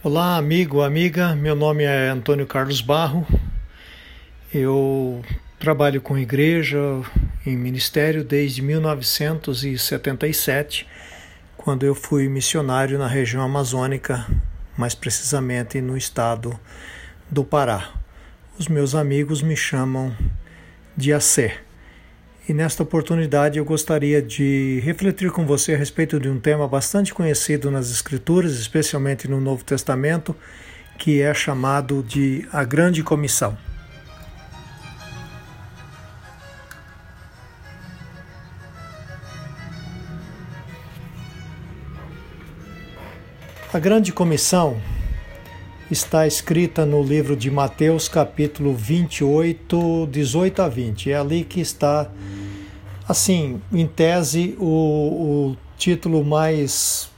Olá, amigo, amiga. Meu nome é Antônio Carlos Barro. Eu trabalho com igreja em ministério desde 1977, quando eu fui missionário na região amazônica, mais precisamente no estado do Pará. Os meus amigos me chamam de Acé. E nesta oportunidade eu gostaria de refletir com você a respeito de um tema bastante conhecido nas Escrituras, especialmente no Novo Testamento, que é chamado de a Grande Comissão. A Grande Comissão está escrita no livro de Mateus, capítulo 28, 18 a 20. É ali que está assim, em tese, o, o título mais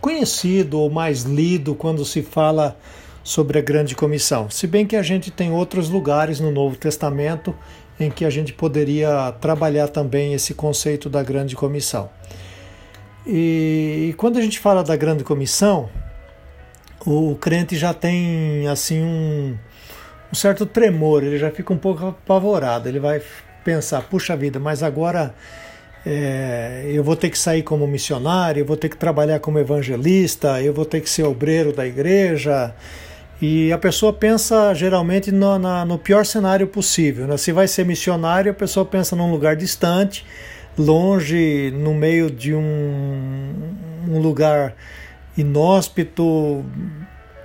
conhecido ou mais lido quando se fala sobre a Grande Comissão. Se bem que a gente tem outros lugares no Novo Testamento em que a gente poderia trabalhar também esse conceito da Grande Comissão. E, e quando a gente fala da Grande Comissão, o crente já tem assim um, um certo tremor, ele já fica um pouco apavorado, ele vai pensar, puxa vida, mas agora é, eu vou ter que sair como missionário, eu vou ter que trabalhar como evangelista, eu vou ter que ser obreiro da igreja. E a pessoa pensa geralmente no, na, no pior cenário possível. Né? Se vai ser missionário, a pessoa pensa num lugar distante, longe, no meio de um, um lugar inóspito,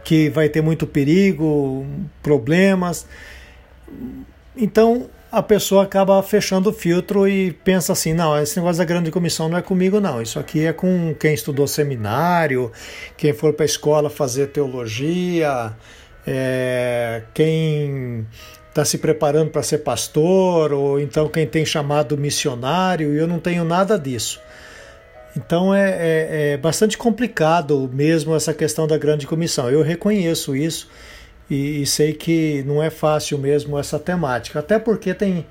que vai ter muito perigo, problemas. Então, a pessoa acaba fechando o filtro e pensa assim: não, esse negócio da grande comissão não é comigo, não. Isso aqui é com quem estudou seminário, quem for para a escola fazer teologia, é, quem está se preparando para ser pastor, ou então quem tem chamado missionário, e eu não tenho nada disso. Então é, é, é bastante complicado mesmo essa questão da grande comissão. Eu reconheço isso e, e, sei que não é fácil mesmo essa temática, até porque tem,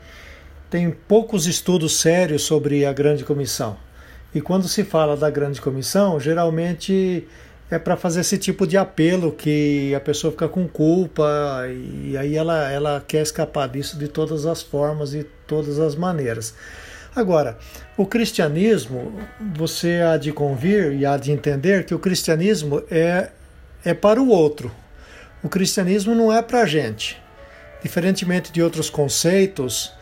tem poucos estudos sérios sobre a Grande Comissão. E quando se fala da Grande Comissão, geralmente é para fazer esse tipo de apelo que a pessoa fica com culpa e aí ela, ela quer escapar disso de todas as formas e todas as maneiras. Agora, o cristianismo, você há de convir e há de entender que o cristianismo é, é para o outro, o cristianismo não é para gente. Diferentemente de outros conceitos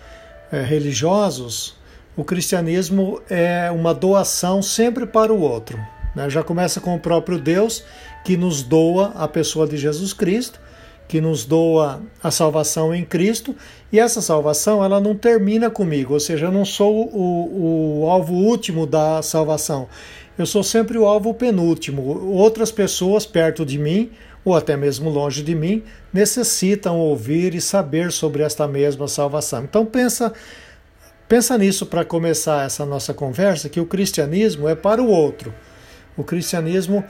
é, religiosos, o cristianismo é uma doação sempre para o outro. Né? Já começa com o próprio Deus, que nos doa a pessoa de Jesus Cristo, que nos doa a salvação em Cristo, e essa salvação ela não termina comigo, ou seja, eu não sou o, o alvo último da salvação, eu sou sempre o alvo penúltimo. Outras pessoas perto de mim ou até mesmo longe de mim, necessitam ouvir e saber sobre esta mesma salvação. Então pensa, pensa nisso para começar essa nossa conversa, que o cristianismo é para o outro. O cristianismo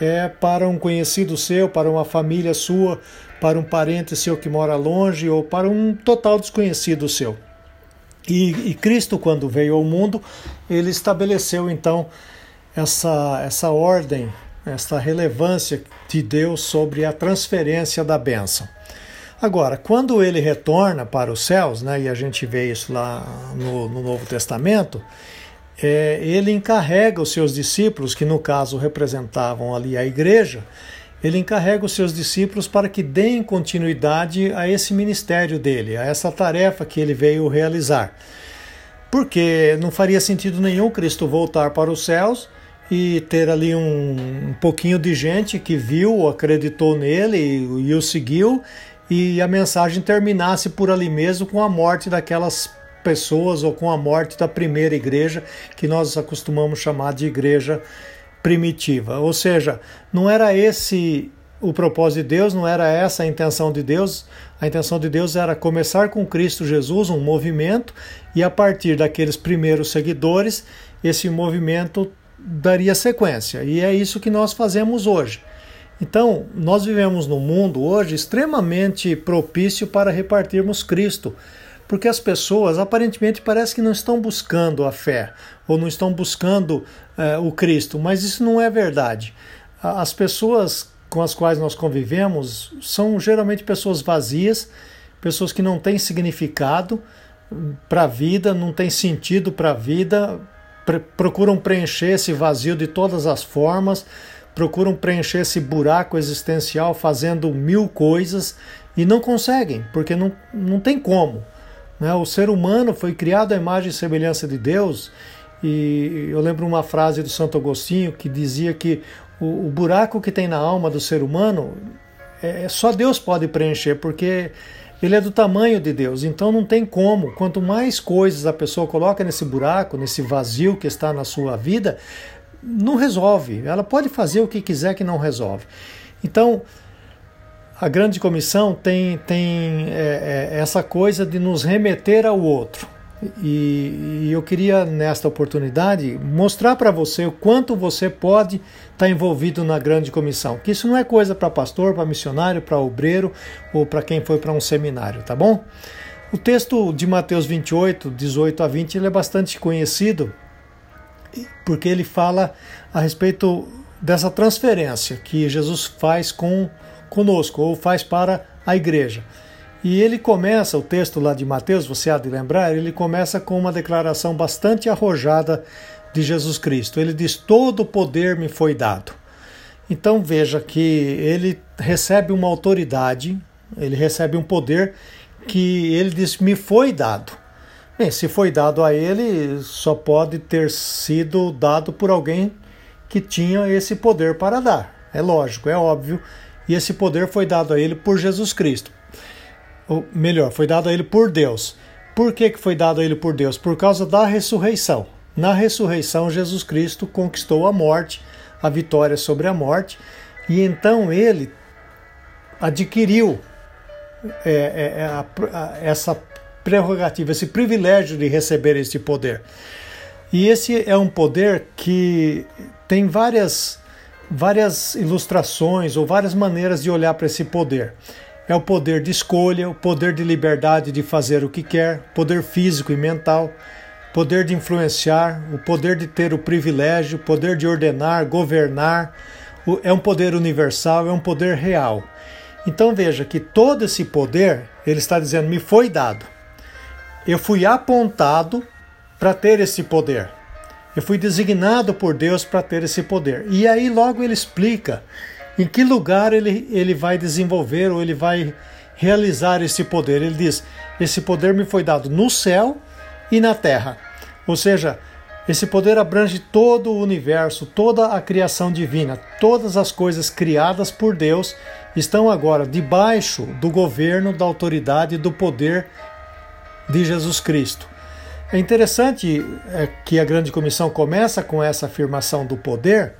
é para um conhecido seu, para uma família sua, para um parente seu que mora longe ou para um total desconhecido seu. E, e Cristo, quando veio ao mundo, ele estabeleceu então essa, essa ordem esta relevância de Deus sobre a transferência da bênção. Agora, quando ele retorna para os céus, né, e a gente vê isso lá no, no Novo Testamento, é, ele encarrega os seus discípulos, que no caso representavam ali a igreja, ele encarrega os seus discípulos para que deem continuidade a esse ministério dele, a essa tarefa que ele veio realizar. Porque não faria sentido nenhum Cristo voltar para os céus e ter ali um, um pouquinho de gente que viu, acreditou nele e, e o seguiu, e a mensagem terminasse por ali mesmo com a morte daquelas pessoas ou com a morte da primeira igreja, que nós acostumamos chamar de igreja primitiva. Ou seja, não era esse o propósito de Deus, não era essa a intenção de Deus. A intenção de Deus era começar com Cristo Jesus, um movimento, e a partir daqueles primeiros seguidores, esse movimento daria sequência. E é isso que nós fazemos hoje. Então, nós vivemos num mundo hoje extremamente propício para repartirmos Cristo, porque as pessoas aparentemente parece que não estão buscando a fé ou não estão buscando uh, o Cristo, mas isso não é verdade. as pessoas com as quais nós convivemos são geralmente pessoas vazias, pessoas que não têm significado para a vida, não têm sentido para a vida, procuram preencher esse vazio de todas as formas, procuram preencher esse buraco existencial fazendo mil coisas e não conseguem, porque não, não tem como. Né? O ser humano foi criado à imagem e semelhança de Deus, e eu lembro uma frase do Santo Agostinho que dizia que o, o buraco que tem na alma do ser humano é, é só Deus pode preencher, porque ele é do tamanho de Deus, então não tem como. Quanto mais coisas a pessoa coloca nesse buraco, nesse vazio que está na sua vida, não resolve. Ela pode fazer o que quiser que não resolve. Então, a grande comissão tem, tem é, é, essa coisa de nos remeter ao outro. E, e eu queria, nesta oportunidade, mostrar para você o quanto você pode estar tá envolvido na grande comissão. Que isso não é coisa para pastor, para missionário, para obreiro ou para quem foi para um seminário, tá bom? O texto de Mateus 28, 18 a 20, ele é bastante conhecido porque ele fala a respeito dessa transferência que Jesus faz com conosco ou faz para a igreja. E ele começa, o texto lá de Mateus, você há de lembrar, ele começa com uma declaração bastante arrojada de Jesus Cristo. Ele diz: Todo poder me foi dado. Então veja que ele recebe uma autoridade, ele recebe um poder que ele diz: Me foi dado. Bem, se foi dado a ele, só pode ter sido dado por alguém que tinha esse poder para dar. É lógico, é óbvio. E esse poder foi dado a ele por Jesus Cristo ou melhor, foi dado a ele por Deus. Por que, que foi dado a ele por Deus? Por causa da ressurreição. Na ressurreição, Jesus Cristo conquistou a morte, a vitória sobre a morte, e então ele adquiriu é, é, é a, a, essa prerrogativa, esse privilégio de receber este poder. E esse é um poder que tem várias, várias ilustrações ou várias maneiras de olhar para esse poder é o poder de escolha, o poder de liberdade de fazer o que quer, poder físico e mental, poder de influenciar, o poder de ter o privilégio, poder de ordenar, governar. É um poder universal, é um poder real. Então veja que todo esse poder, ele está dizendo, me foi dado. Eu fui apontado para ter esse poder. Eu fui designado por Deus para ter esse poder. E aí logo ele explica em que lugar ele, ele vai desenvolver ou ele vai realizar esse poder. Ele diz: Esse poder me foi dado no céu e na terra. Ou seja, esse poder abrange todo o universo, toda a criação divina, todas as coisas criadas por Deus estão agora debaixo do governo, da autoridade e do poder de Jesus Cristo. É interessante é, que a grande comissão começa com essa afirmação do poder,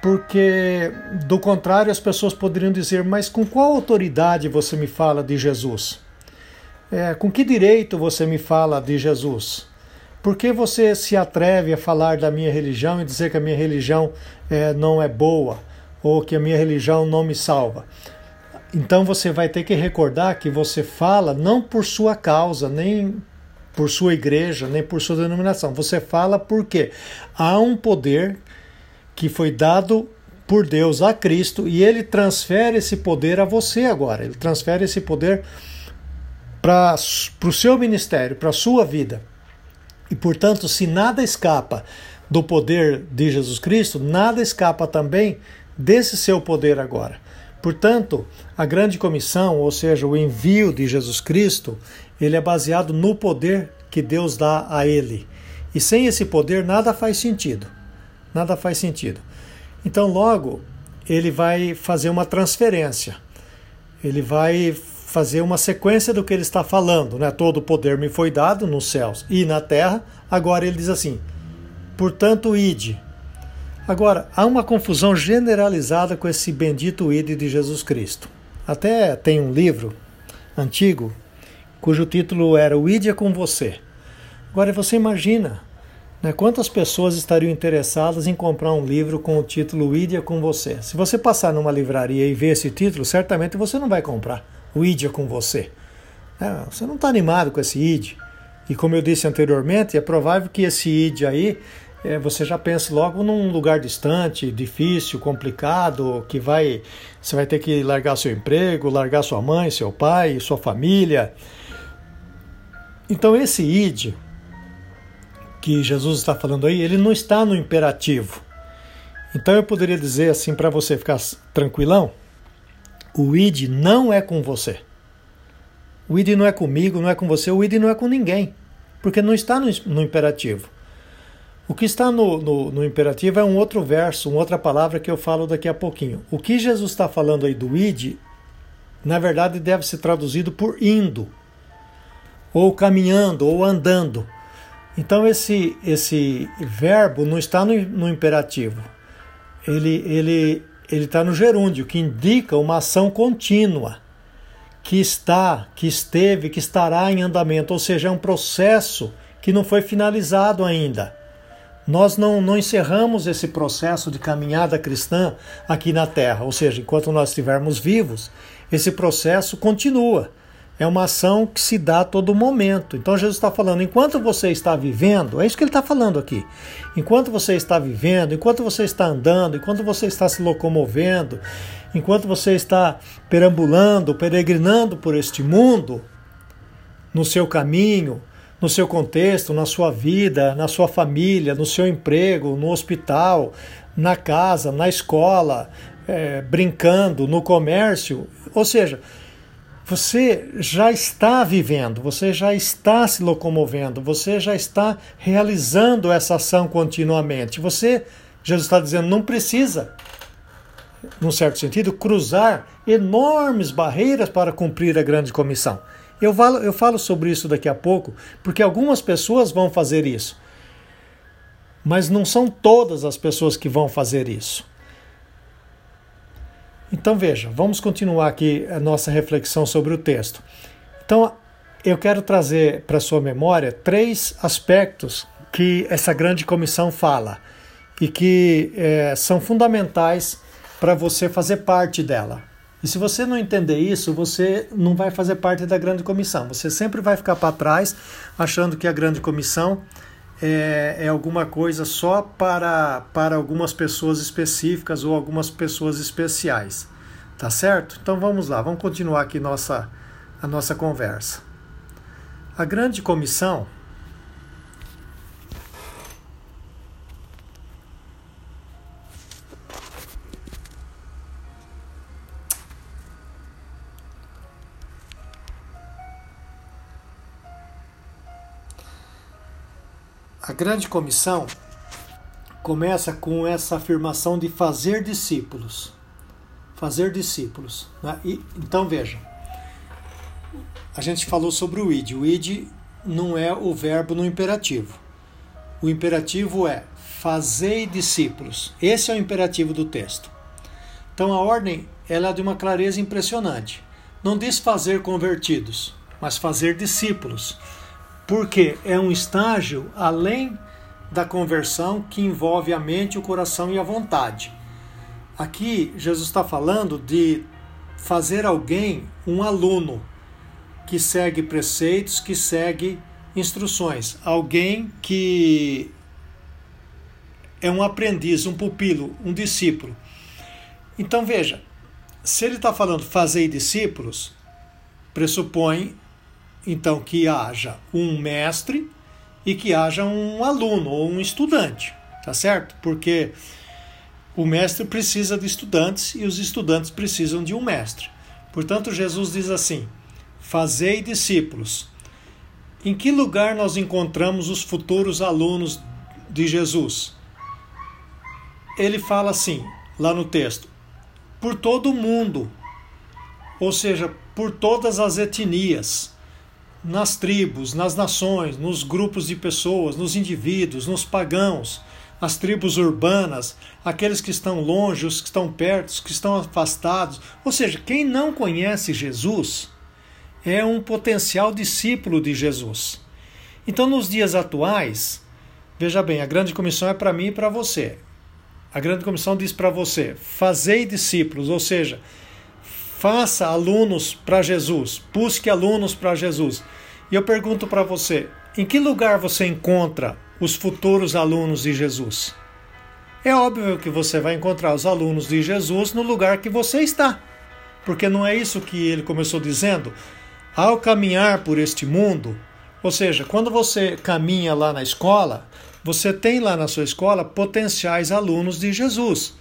porque do contrário as pessoas poderiam dizer: mas com qual autoridade você me fala de Jesus? É, com que direito você me fala de Jesus? Por que você se atreve a falar da minha religião e dizer que a minha religião é, não é boa ou que a minha religião não me salva? Então você vai ter que recordar que você fala não por sua causa, nem por sua igreja, nem por sua denominação. Você fala porque há um poder que foi dado por Deus a Cristo e ele transfere esse poder a você agora. Ele transfere esse poder para o seu ministério, para a sua vida. E portanto, se nada escapa do poder de Jesus Cristo, nada escapa também desse seu poder agora. Portanto, a grande comissão, ou seja, o envio de Jesus Cristo, ele é baseado no poder que Deus dá a ele. E sem esse poder nada faz sentido nada faz sentido. Então, logo, ele vai fazer uma transferência. Ele vai fazer uma sequência do que ele está falando, né? Todo o poder me foi dado nos céus e na terra. Agora ele diz assim: portanto, ide. Agora, há uma confusão generalizada com esse bendito ide de Jesus Cristo. Até tem um livro antigo cujo título era O Ide é com você. Agora você imagina né? Quantas pessoas estariam interessadas em comprar um livro com o título Ídia com você? Se você passar numa livraria e ver esse título, certamente você não vai comprar o Ídia com você. É, você não está animado com esse id. E como eu disse anteriormente, é provável que esse id aí é, você já pensa logo num lugar distante, difícil, complicado, que vai você vai ter que largar seu emprego, largar sua mãe, seu pai, sua família. Então esse id que Jesus está falando aí, ele não está no imperativo. Então eu poderia dizer assim para você ficar tranquilão, o id não é com você. O id não é comigo, não é com você, o id não é com ninguém, porque não está no, no imperativo. O que está no, no, no, imperativo é um outro verso, uma outra palavra que eu falo daqui a pouquinho. O que Jesus está falando aí do id, na verdade, deve ser traduzido por indo, ou caminhando, ou andando. Então esse, esse verbo não está no, no imperativo. Ele ele ele está no gerúndio, que indica uma ação contínua, que está, que esteve, que estará em andamento, ou seja, é um processo que não foi finalizado ainda. Nós não, não encerramos esse processo de caminhada cristã aqui na Terra, ou seja, enquanto nós estivermos vivos, esse processo continua. É uma ação que se dá a todo momento. Então Jesus está falando, enquanto você está vivendo, é isso que ele está falando aqui. Enquanto você está vivendo, enquanto você está andando, enquanto você está se locomovendo, enquanto você está perambulando, peregrinando por este mundo, no seu caminho, no seu contexto, na sua vida, na sua família, no seu emprego, no hospital, na casa, na escola, é, brincando, no comércio. Ou seja, você já está vivendo, você já está se locomovendo, você já está realizando essa ação continuamente. Você, Jesus está dizendo, não precisa, num certo sentido, cruzar enormes barreiras para cumprir a grande comissão. Eu falo, eu falo sobre isso daqui a pouco, porque algumas pessoas vão fazer isso. Mas não são todas as pessoas que vão fazer isso. Então veja, vamos continuar aqui a nossa reflexão sobre o texto. Então, eu quero trazer para sua memória três aspectos que essa grande comissão fala e que é, são fundamentais para você fazer parte dela. E se você não entender isso, você não vai fazer parte da grande comissão. Você sempre vai ficar para trás, achando que a grande comissão é, é, alguma coisa só para, para algumas pessoas específicas ou algumas pessoas especiais. Tá certo? Então vamos lá, vamos continuar aqui nossa, a nossa conversa. A grande comissão A grande comissão começa com essa afirmação de fazer discípulos. Fazer discípulos. Né? E, então veja, a gente falou sobre o id. O id não é o verbo no imperativo. O imperativo é fazei discípulos. Esse é o imperativo do texto. Então a ordem ela é de uma clareza impressionante. Não diz fazer convertidos, mas fazer discípulos porque é um estágio além da conversão que envolve a mente, o coração e a vontade. Aqui, Jesus está falando de fazer alguém um aluno que segue preceitos, que segue instruções. Alguém que é um aprendiz, um pupilo, um discípulo. Então veja, se ele está falando fazer discípulos, pressupõe então que haja um mestre e que haja um aluno ou um estudante, tá certo? Porque o mestre precisa de estudantes e os estudantes precisam de um mestre. Portanto, Jesus diz assim: Fazei discípulos. Em que lugar nós encontramos os futuros alunos de Jesus? Ele fala assim, lá no texto: por todo o mundo, ou seja, por todas as etnias nas tribos, nas nações, nos grupos de pessoas, nos indivíduos, nos pagãos, as tribos urbanas, aqueles que estão longe, os que estão perto, os que estão afastados. Ou seja, quem não conhece Jesus é um potencial discípulo de Jesus. Então, nos dias atuais, veja bem, a grande comissão é para mim e para você. A grande comissão diz para você: fazei discípulos, ou seja, Faça alunos para Jesus, busque alunos para Jesus. E eu pergunto para você: em que lugar você encontra os futuros alunos de Jesus? É óbvio que você vai encontrar os alunos de Jesus no lugar que você está. Porque não é isso que ele começou dizendo? Ao caminhar por este mundo, ou seja, quando você caminha lá na escola, você tem lá na sua escola potenciais alunos de Jesus.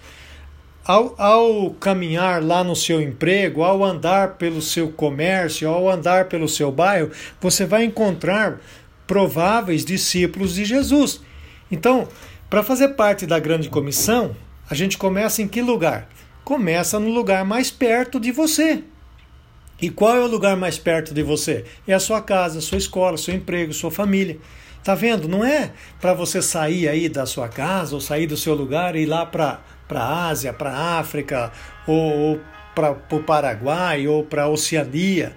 Ao, ao, caminhar lá no seu emprego, ao andar pelo seu comércio, ao andar pelo seu bairro, você vai encontrar prováveis discípulos de Jesus. Então, para fazer parte da grande comissão, a gente começa em que lugar? Começa no lugar mais perto de você. E qual é o lugar mais perto de você? É a sua casa, sua escola, seu emprego, sua família. Tá vendo? Não é para você sair aí da sua casa ou sair do seu lugar e ir lá para a Ásia, para a África ou, ou para o Paraguai ou para a Oceania.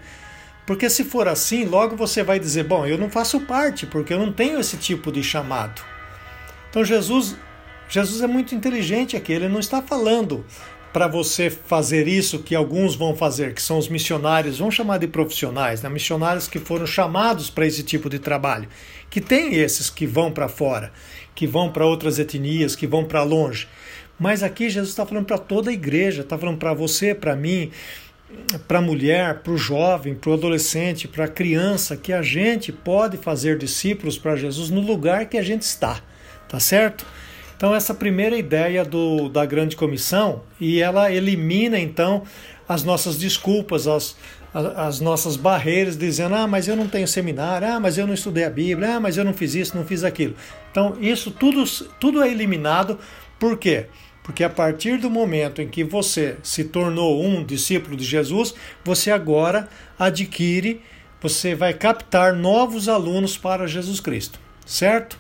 Porque se for assim, logo você vai dizer: bom, eu não faço parte porque eu não tenho esse tipo de chamado. Então Jesus, Jesus é muito inteligente aqui. Ele não está falando para você fazer isso que alguns vão fazer, que são os missionários, vamos chamar de profissionais, né? missionários que foram chamados para esse tipo de trabalho, que tem esses que vão para fora, que vão para outras etnias, que vão para longe. Mas aqui Jesus está falando para toda a igreja, está falando para você, para mim, para a mulher, para o jovem, para o adolescente, para a criança, que a gente pode fazer discípulos para Jesus no lugar que a gente está, tá certo? Então, essa primeira ideia do, da grande comissão, e ela elimina então as nossas desculpas, as, as nossas barreiras, dizendo: ah, mas eu não tenho seminário, ah, mas eu não estudei a Bíblia, ah, mas eu não fiz isso, não fiz aquilo. Então, isso tudo, tudo é eliminado, por quê? Porque a partir do momento em que você se tornou um discípulo de Jesus, você agora adquire, você vai captar novos alunos para Jesus Cristo, certo?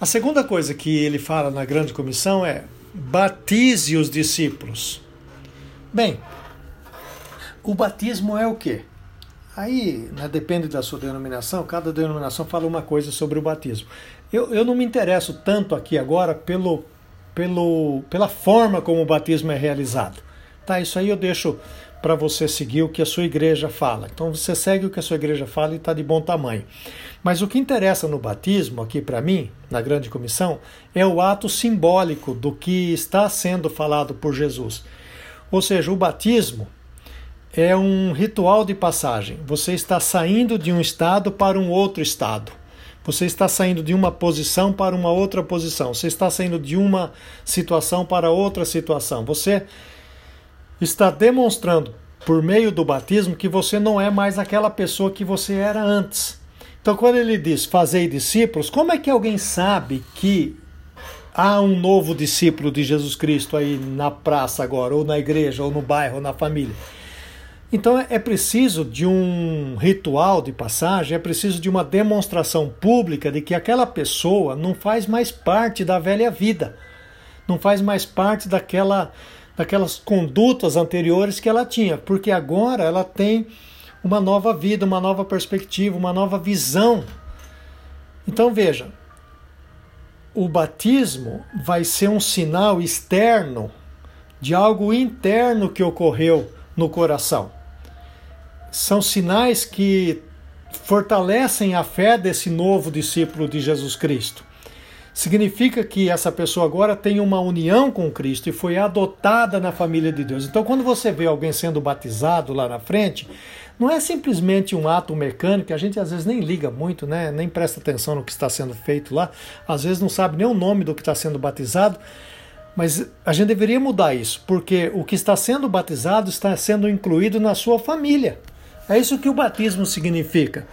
A segunda coisa que ele fala na grande comissão é: batize os discípulos. Bem, o batismo é o quê? Aí né, depende da sua denominação, cada denominação fala uma coisa sobre o batismo. Eu, eu não me interesso tanto aqui agora pelo, pelo, pela forma como o batismo é realizado. Tá, isso aí eu deixo para você seguir o que a sua igreja fala. Então você segue o que a sua igreja fala e está de bom tamanho. Mas o que interessa no batismo, aqui para mim, na grande comissão, é o ato simbólico do que está sendo falado por Jesus. Ou seja, o batismo é um ritual de passagem. Você está saindo de um estado para um outro estado. Você está saindo de uma posição para uma outra posição. Você está saindo de uma situação para outra situação. Você está demonstrando por meio do batismo que você não é mais aquela pessoa que você era antes. Então, quando ele diz fazei discípulos, como é que alguém sabe que há um novo discípulo de Jesus Cristo aí na praça agora, ou na igreja, ou no bairro, ou na família? Então é preciso de um ritual de passagem, é preciso de uma demonstração pública de que aquela pessoa não faz mais parte da velha vida, não faz mais parte daquela, daquelas condutas anteriores que ela tinha, porque agora ela tem uma nova vida, uma nova perspectiva, uma nova visão. Então veja, o batismo vai ser um sinal externo de algo interno que ocorreu no coração. São sinais que fortalecem a fé desse novo discípulo de Jesus Cristo. Significa que essa pessoa agora tem uma união com Cristo e foi adotada na família de Deus. Então, quando você vê alguém sendo batizado lá na frente, não é simplesmente um ato mecânico, a gente às vezes nem liga muito, né? nem presta atenção no que está sendo feito lá, às vezes não sabe nem o nome do que está sendo batizado, mas a gente deveria mudar isso, porque o que está sendo batizado está sendo incluído na sua família. É isso que o batismo significa.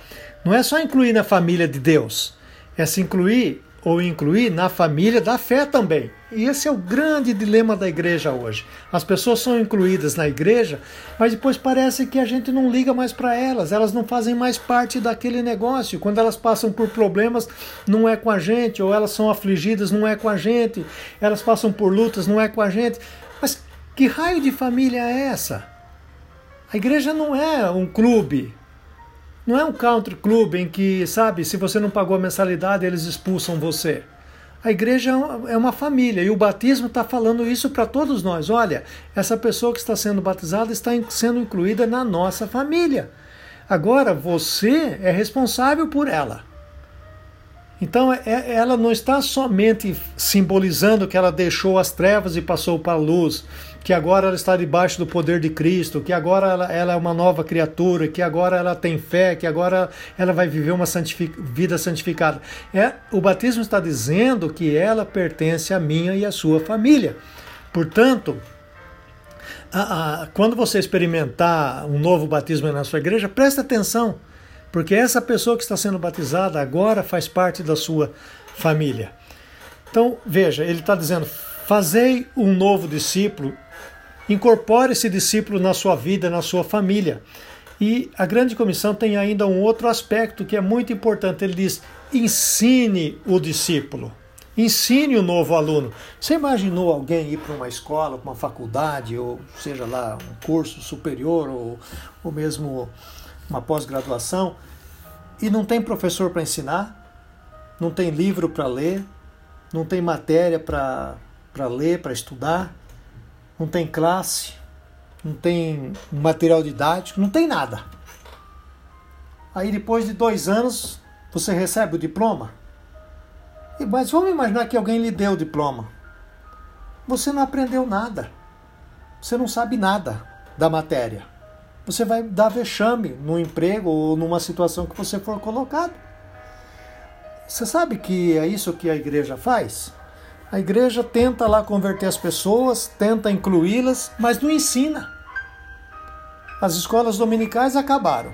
Não é só incluir na família de Deus, é se incluir ou incluir na família da fé também. E esse é o grande dilema da igreja hoje. As pessoas são incluídas na igreja, mas depois parece que a gente não liga mais para elas, elas não fazem mais parte daquele negócio. Quando elas passam por problemas, não é com a gente, ou elas são afligidas, não é com a gente, elas passam por lutas, não é com a gente. Mas que raio de família é essa? A igreja não é um clube, não é um country club em que, sabe, se você não pagou a mensalidade, eles expulsam você. A igreja é uma família e o batismo está falando isso para todos nós. Olha, essa pessoa que está sendo batizada está sendo incluída na nossa família. Agora você é responsável por ela. Então é, ela não está somente simbolizando que ela deixou as trevas e passou para a luz, que agora ela está debaixo do poder de Cristo, que agora ela, ela é uma nova criatura, que agora ela tem fé, que agora ela vai viver uma santific, vida santificada. É, o batismo está dizendo que ela pertence a minha e a sua família. Portanto, a, a, quando você experimentar um novo batismo na sua igreja, presta atenção porque essa pessoa que está sendo batizada agora faz parte da sua família. Então, veja, ele está dizendo: fazei um novo discípulo, incorpore esse discípulo na sua vida, na sua família. E a grande comissão tem ainda um outro aspecto que é muito importante. Ele diz: ensine o discípulo. Ensine o novo aluno. Você imaginou alguém ir para uma escola, para uma faculdade, ou seja lá, um curso superior, ou, ou mesmo uma pós-graduação, e não tem professor para ensinar, não tem livro para ler, não tem matéria para ler, para estudar, não tem classe, não tem material didático, não tem nada. Aí depois de dois anos você recebe o diploma. Mas vamos imaginar que alguém lhe deu o diploma. Você não aprendeu nada. Você não sabe nada da matéria você vai dar vexame no emprego ou numa situação que você for colocado. Você sabe que é isso que a igreja faz? A igreja tenta lá converter as pessoas, tenta incluí-las, mas não ensina. As escolas dominicais acabaram.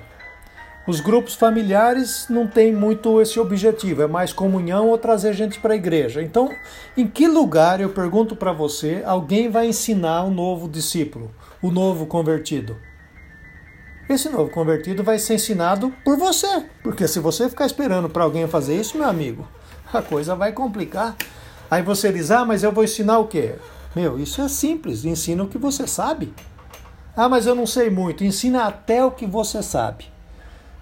Os grupos familiares não têm muito esse objetivo, é mais comunhão ou trazer gente para a igreja. Então, em que lugar, eu pergunto para você, alguém vai ensinar o novo discípulo, o novo convertido? esse novo convertido vai ser ensinado por você. Porque se você ficar esperando para alguém fazer isso, meu amigo, a coisa vai complicar. Aí você diz: Ah, mas eu vou ensinar o quê? Meu, isso é simples, ensina o que você sabe. Ah, mas eu não sei muito, ensina até o que você sabe.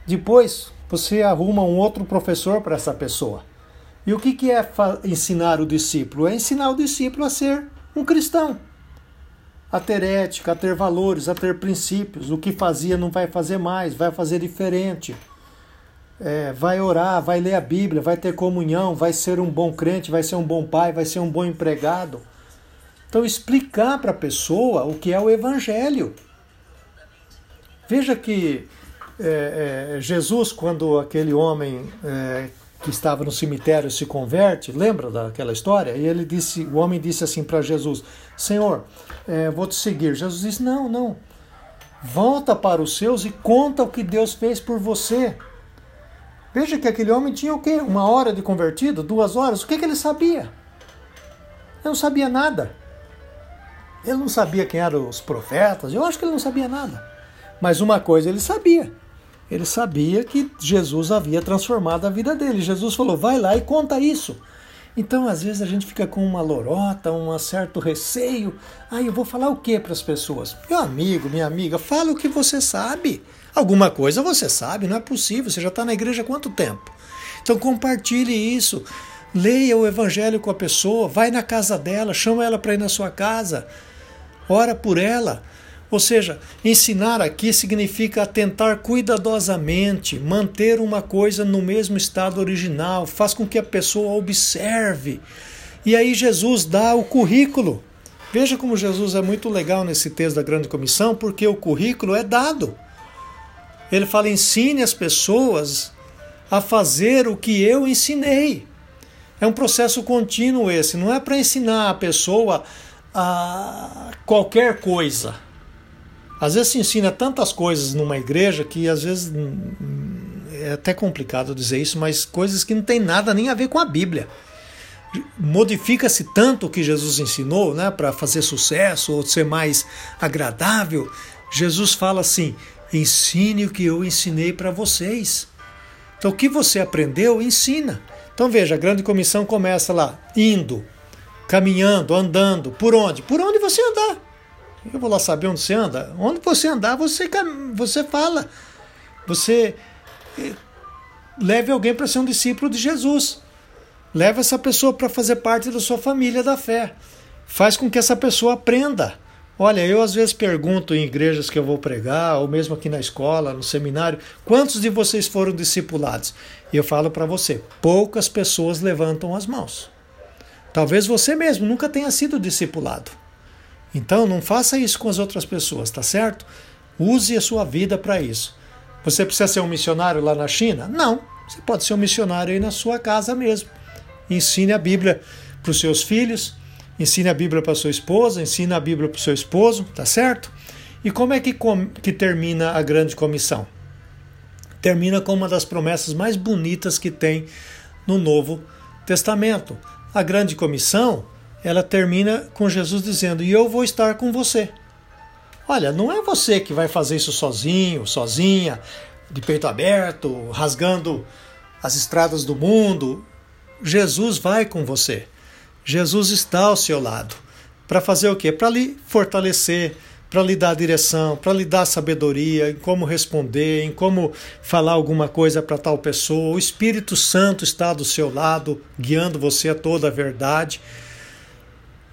Depois você arruma um outro professor para essa pessoa. E o que, que é ensinar o discípulo? É ensinar o discípulo a ser um cristão a ter ética, a ter valores, a ter princípios. O que fazia não vai fazer mais, vai fazer diferente. É, vai orar, vai ler a Bíblia, vai ter comunhão, vai ser um bom crente, vai ser um bom pai, vai ser um bom empregado. Então, explicar para a pessoa o que é o Evangelho. Veja que é, é, Jesus, quando aquele homem é, que estava no cemitério se converte, lembra daquela história? E ele disse, o homem disse assim para Jesus: Senhor, é, vou te seguir. Jesus disse: Não, não. Volta para os seus e conta o que Deus fez por você. Veja que aquele homem tinha o quê? Uma hora de convertido? Duas horas? O que, que ele sabia? Ele não sabia nada. Ele não sabia quem eram os profetas. Eu acho que ele não sabia nada. Mas uma coisa ele sabia ele sabia que Jesus havia transformado a vida dele. Jesus falou: vai lá e conta isso. Então, às vezes, a gente fica com uma lorota, um certo receio. Ah, eu vou falar o que para as pessoas? Meu amigo, minha amiga, fala o que você sabe. Alguma coisa você sabe, não é possível. Você já está na igreja há quanto tempo? Então, compartilhe isso. Leia o evangelho com a pessoa, vai na casa dela, chama ela para ir na sua casa, ora por ela. Ou seja, ensinar aqui significa atentar cuidadosamente, manter uma coisa no mesmo estado original, faz com que a pessoa observe. E aí Jesus dá o currículo. Veja como Jesus é muito legal nesse texto da Grande Comissão, porque o currículo é dado. Ele fala: ensine as pessoas a fazer o que eu ensinei. É um processo contínuo esse, não é para ensinar a pessoa a qualquer coisa às vezes se ensina tantas coisas numa igreja que às vezes é até complicado dizer isso, mas coisas que não tem nada nem a ver com a Bíblia. Modifica-se tanto o que Jesus ensinou, né, para fazer sucesso ou ser mais agradável. Jesus fala assim: ensine o que eu ensinei para vocês. Então, o que você aprendeu, ensina. Então, veja, a grande comissão começa lá, indo, caminhando, andando. Por onde? Por onde você andar. Eu vou lá saber onde você anda. Onde você andar, você, você fala. Você eh, leve alguém para ser um discípulo de Jesus. Leve essa pessoa para fazer parte da sua família da fé. Faz com que essa pessoa aprenda Olha, eu às vezes pergunto em igrejas que eu vou pregar, ou mesmo aqui na escola, no seminário, quantos de vocês foram discipulados? E eu falo para você, poucas pessoas levantam as mãos. Talvez você mesmo nunca tenha sido discipulado. Então não faça isso com as outras pessoas, tá certo? Use a sua vida para isso. Você precisa ser um missionário lá na China? Não. Você pode ser um missionário aí na sua casa mesmo. Ensine a Bíblia para os seus filhos, ensine a Bíblia para sua esposa, ensine a Bíblia para o seu esposo, tá certo? E como é que, com, que termina a grande comissão? Termina com uma das promessas mais bonitas que tem no Novo Testamento. A grande comissão, ela termina com Jesus dizendo: "E eu vou estar com você". Olha, não é você que vai fazer isso sozinho, sozinha, de peito aberto, rasgando as estradas do mundo. Jesus vai com você. Jesus está ao seu lado. Para fazer o quê? Para lhe fortalecer, para lhe dar direção, para lhe dar sabedoria em como responder, em como falar alguma coisa para tal pessoa. O Espírito Santo está do seu lado, guiando você a toda a verdade.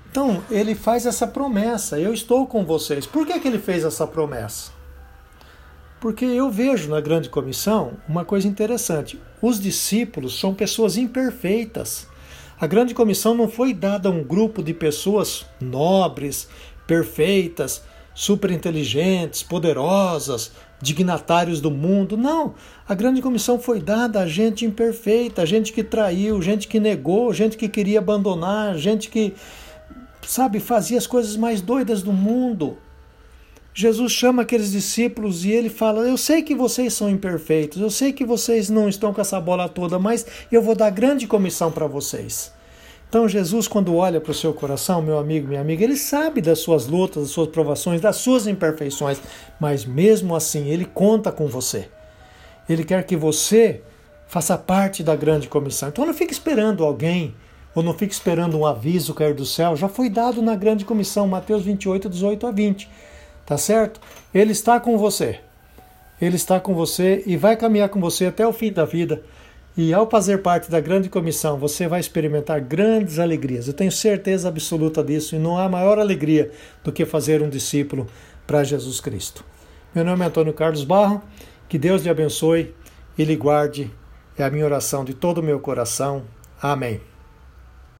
Então, ele faz essa promessa: eu estou com vocês. Por que, que ele fez essa promessa? Porque eu vejo na grande comissão uma coisa interessante: os discípulos são pessoas imperfeitas. A grande comissão não foi dada a um grupo de pessoas nobres, perfeitas, superinteligentes, poderosas, dignatários do mundo. Não. A grande comissão foi dada a gente imperfeita, a gente que traiu, gente que negou, gente que queria abandonar, gente que, sabe, fazia as coisas mais doidas do mundo. Jesus chama aqueles discípulos e ele fala: Eu sei que vocês são imperfeitos, eu sei que vocês não estão com essa bola toda, mas eu vou dar grande comissão para vocês. Então, Jesus, quando olha para o seu coração, meu amigo, minha amiga, ele sabe das suas lutas, das suas provações, das suas imperfeições, mas mesmo assim, ele conta com você. Ele quer que você faça parte da grande comissão. Então, não fique esperando alguém, ou não fique esperando um aviso cair do céu, já foi dado na grande comissão, Mateus 28, 18 a 20. Tá certo? Ele está com você. Ele está com você e vai caminhar com você até o fim da vida. E ao fazer parte da grande comissão, você vai experimentar grandes alegrias. Eu tenho certeza absoluta disso e não há maior alegria do que fazer um discípulo para Jesus Cristo. Meu nome é Antônio Carlos Barro. Que Deus lhe abençoe e lhe guarde. É a minha oração de todo o meu coração. Amém.